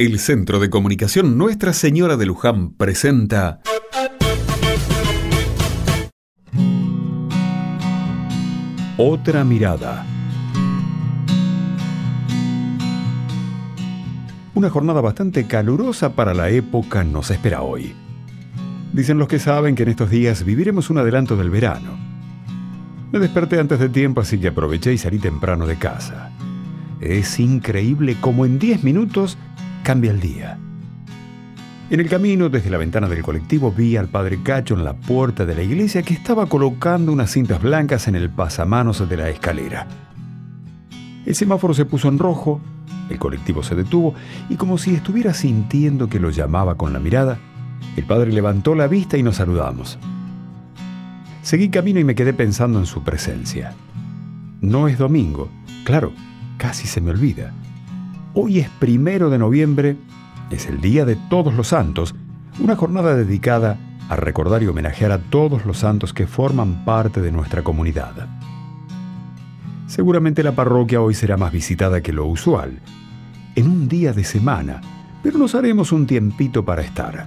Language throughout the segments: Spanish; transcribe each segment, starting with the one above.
El Centro de Comunicación Nuestra Señora de Luján presenta Otra mirada. Una jornada bastante calurosa para la época nos espera hoy. Dicen los que saben que en estos días viviremos un adelanto del verano. Me desperté antes de tiempo, así que aproveché y salí temprano de casa. Es increíble cómo en 10 minutos cambia el día. En el camino, desde la ventana del colectivo, vi al padre Cacho en la puerta de la iglesia que estaba colocando unas cintas blancas en el pasamanos de la escalera. El semáforo se puso en rojo, el colectivo se detuvo y como si estuviera sintiendo que lo llamaba con la mirada, el padre levantó la vista y nos saludamos. Seguí camino y me quedé pensando en su presencia. No es domingo, claro, casi se me olvida. Hoy es primero de noviembre, es el Día de Todos los Santos, una jornada dedicada a recordar y homenajear a todos los santos que forman parte de nuestra comunidad. Seguramente la parroquia hoy será más visitada que lo usual, en un día de semana, pero nos haremos un tiempito para estar.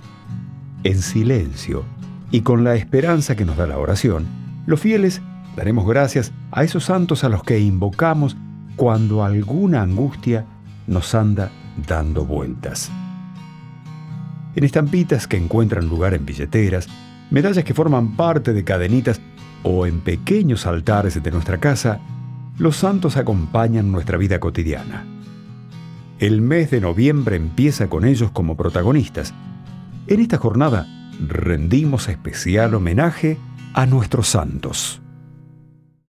En silencio y con la esperanza que nos da la oración, los fieles daremos gracias a esos santos a los que invocamos cuando alguna angustia nos anda dando vueltas. En estampitas que encuentran lugar en billeteras, medallas que forman parte de cadenitas o en pequeños altares de nuestra casa, los santos acompañan nuestra vida cotidiana. El mes de noviembre empieza con ellos como protagonistas. En esta jornada rendimos especial homenaje a nuestros santos.